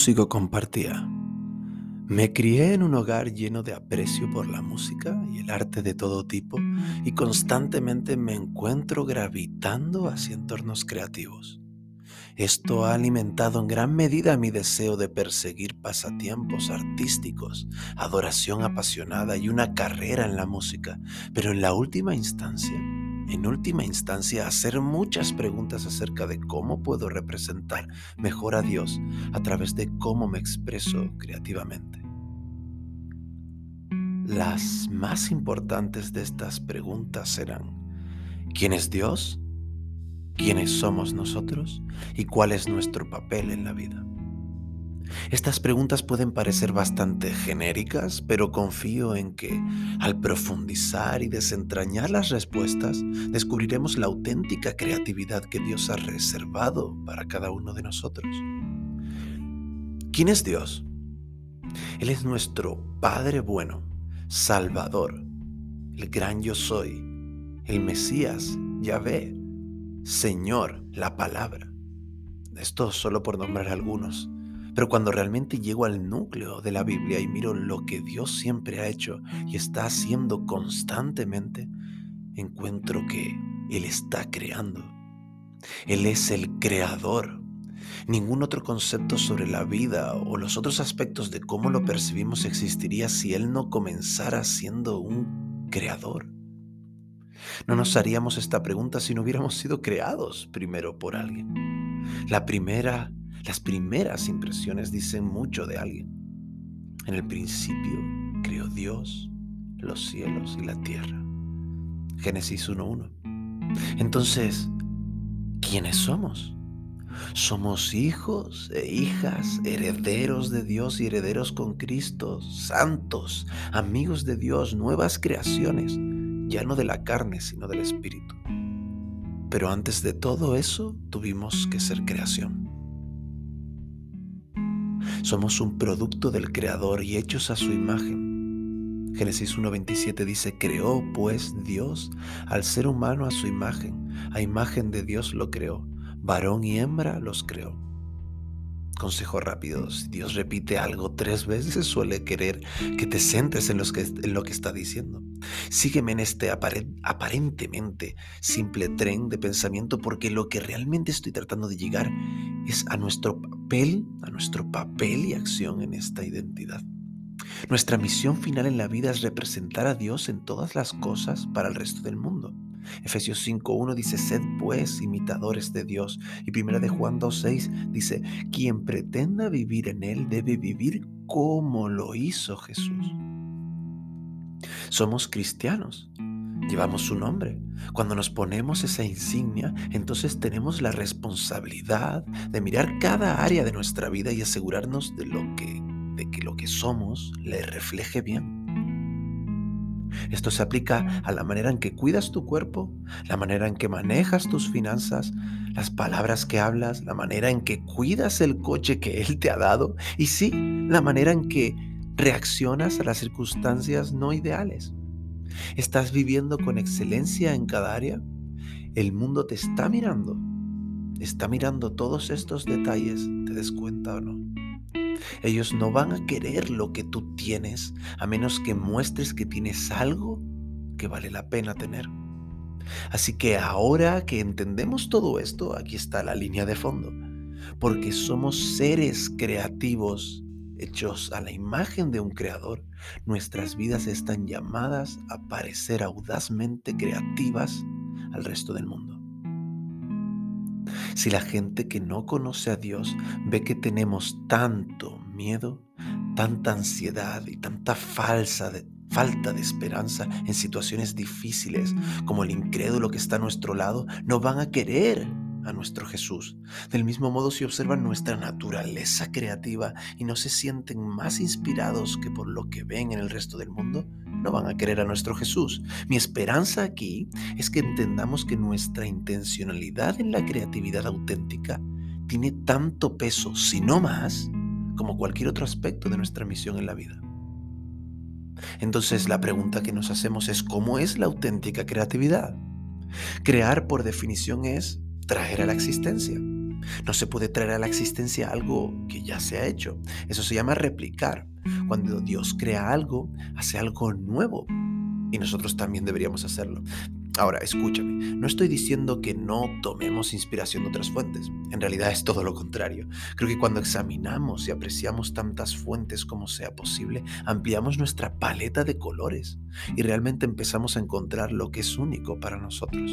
músico compartía, me crié en un hogar lleno de aprecio por la música y el arte de todo tipo y constantemente me encuentro gravitando hacia entornos creativos. Esto ha alimentado en gran medida mi deseo de perseguir pasatiempos artísticos, adoración apasionada y una carrera en la música, pero en la última instancia en última instancia, hacer muchas preguntas acerca de cómo puedo representar mejor a Dios a través de cómo me expreso creativamente. Las más importantes de estas preguntas serán, ¿quién es Dios? ¿Quiénes somos nosotros? ¿Y cuál es nuestro papel en la vida? Estas preguntas pueden parecer bastante genéricas, pero confío en que al profundizar y desentrañar las respuestas, descubriremos la auténtica creatividad que Dios ha reservado para cada uno de nosotros. ¿Quién es Dios? Él es nuestro Padre bueno, Salvador, el gran yo soy, el Mesías, Yahvé, Señor, la palabra. Esto solo por nombrar algunos. Pero cuando realmente llego al núcleo de la Biblia y miro lo que Dios siempre ha hecho y está haciendo constantemente, encuentro que Él está creando. Él es el creador. Ningún otro concepto sobre la vida o los otros aspectos de cómo lo percibimos existiría si Él no comenzara siendo un creador. No nos haríamos esta pregunta si no hubiéramos sido creados primero por alguien. La primera las primeras impresiones dicen mucho de alguien. En el principio creó Dios los cielos y la tierra. Génesis 1.1. Entonces, ¿quiénes somos? Somos hijos e hijas, herederos de Dios y herederos con Cristo, santos, amigos de Dios, nuevas creaciones, ya no de la carne, sino del Espíritu. Pero antes de todo eso, tuvimos que ser creación. Somos un producto del Creador y hechos a su imagen. Génesis 1.27 dice, creó pues Dios al ser humano a su imagen, a imagen de Dios lo creó, varón y hembra los creó. Consejo rápido, si Dios repite algo tres veces suele querer que te centres en, en lo que está diciendo. Sígueme en este aparentemente simple tren de pensamiento porque lo que realmente estoy tratando de llegar es a nuestro papel, a nuestro papel y acción en esta identidad. Nuestra misión final en la vida es representar a Dios en todas las cosas para el resto del mundo. Efesios 5.1 dice, sed pues imitadores de Dios. Y primera de Juan 2.6 dice, quien pretenda vivir en Él debe vivir como lo hizo Jesús. Somos cristianos. Llevamos su nombre. Cuando nos ponemos esa insignia, entonces tenemos la responsabilidad de mirar cada área de nuestra vida y asegurarnos de, lo que, de que lo que somos le refleje bien. Esto se aplica a la manera en que cuidas tu cuerpo, la manera en que manejas tus finanzas, las palabras que hablas, la manera en que cuidas el coche que Él te ha dado y sí, la manera en que reaccionas a las circunstancias no ideales. ¿Estás viviendo con excelencia en cada área? El mundo te está mirando. Está mirando todos estos detalles, ¿te des cuenta o no? Ellos no van a querer lo que tú tienes a menos que muestres que tienes algo que vale la pena tener. Así que ahora que entendemos todo esto, aquí está la línea de fondo. Porque somos seres creativos hechos a la imagen de un creador, nuestras vidas están llamadas a parecer audazmente creativas al resto del mundo. Si la gente que no conoce a Dios ve que tenemos tanto miedo, tanta ansiedad y tanta falsa falta de esperanza en situaciones difíciles como el incrédulo que está a nuestro lado, no van a querer nuestro Jesús. Del mismo modo, si observan nuestra naturaleza creativa y no se sienten más inspirados que por lo que ven en el resto del mundo, no van a querer a nuestro Jesús. Mi esperanza aquí es que entendamos que nuestra intencionalidad en la creatividad auténtica tiene tanto peso, si no más, como cualquier otro aspecto de nuestra misión en la vida. Entonces la pregunta que nos hacemos es ¿cómo es la auténtica creatividad? Crear por definición es traer a la existencia. No se puede traer a la existencia algo que ya se ha hecho. Eso se llama replicar. Cuando Dios crea algo, hace algo nuevo. Y nosotros también deberíamos hacerlo. Ahora, escúchame, no estoy diciendo que no tomemos inspiración de otras fuentes. En realidad es todo lo contrario. Creo que cuando examinamos y apreciamos tantas fuentes como sea posible, ampliamos nuestra paleta de colores y realmente empezamos a encontrar lo que es único para nosotros.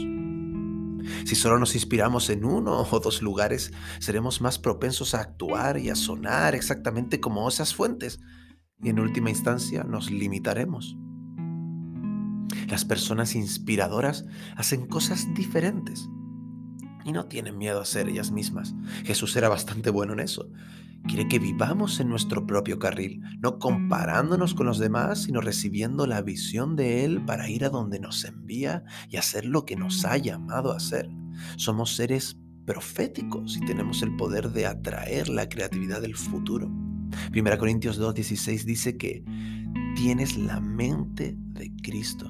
Si solo nos inspiramos en uno o dos lugares, seremos más propensos a actuar y a sonar exactamente como esas fuentes. Y en última instancia nos limitaremos. Las personas inspiradoras hacen cosas diferentes y no tienen miedo a ser ellas mismas. Jesús era bastante bueno en eso. Quiere que vivamos en nuestro propio carril, no comparándonos con los demás, sino recibiendo la visión de Él para ir a donde nos envía y hacer lo que nos ha llamado a hacer. Somos seres proféticos y tenemos el poder de atraer la creatividad del futuro. 1 Corintios 2.16 dice que tienes la mente de Cristo.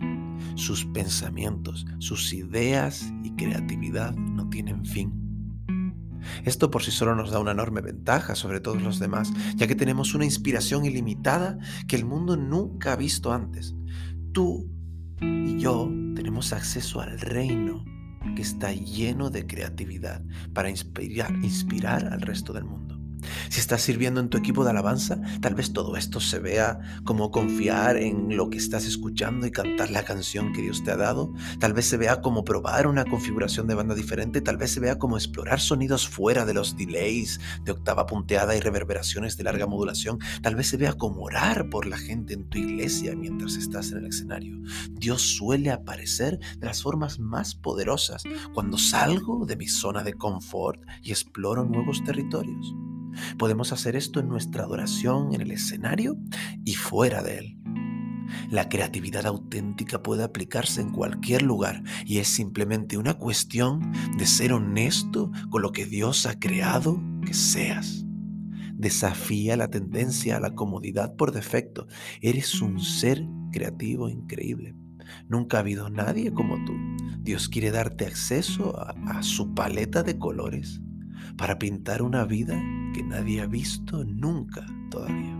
Sus pensamientos, sus ideas y creatividad no tienen fin. Esto por sí solo nos da una enorme ventaja sobre todos los demás, ya que tenemos una inspiración ilimitada que el mundo nunca ha visto antes. Tú y yo tenemos acceso al reino que está lleno de creatividad para inspirar, inspirar al resto del mundo. Si estás sirviendo en tu equipo de alabanza, tal vez todo esto se vea como confiar en lo que estás escuchando y cantar la canción que Dios te ha dado. Tal vez se vea como probar una configuración de banda diferente. Tal vez se vea como explorar sonidos fuera de los delays de octava punteada y reverberaciones de larga modulación. Tal vez se vea como orar por la gente en tu iglesia mientras estás en el escenario. Dios suele aparecer de las formas más poderosas cuando salgo de mi zona de confort y exploro nuevos territorios. Podemos hacer esto en nuestra adoración, en el escenario y fuera de él. La creatividad auténtica puede aplicarse en cualquier lugar y es simplemente una cuestión de ser honesto con lo que Dios ha creado que seas. Desafía la tendencia a la comodidad por defecto. Eres un ser creativo increíble. Nunca ha habido nadie como tú. Dios quiere darte acceso a, a su paleta de colores para pintar una vida que nadie ha visto nunca todavía.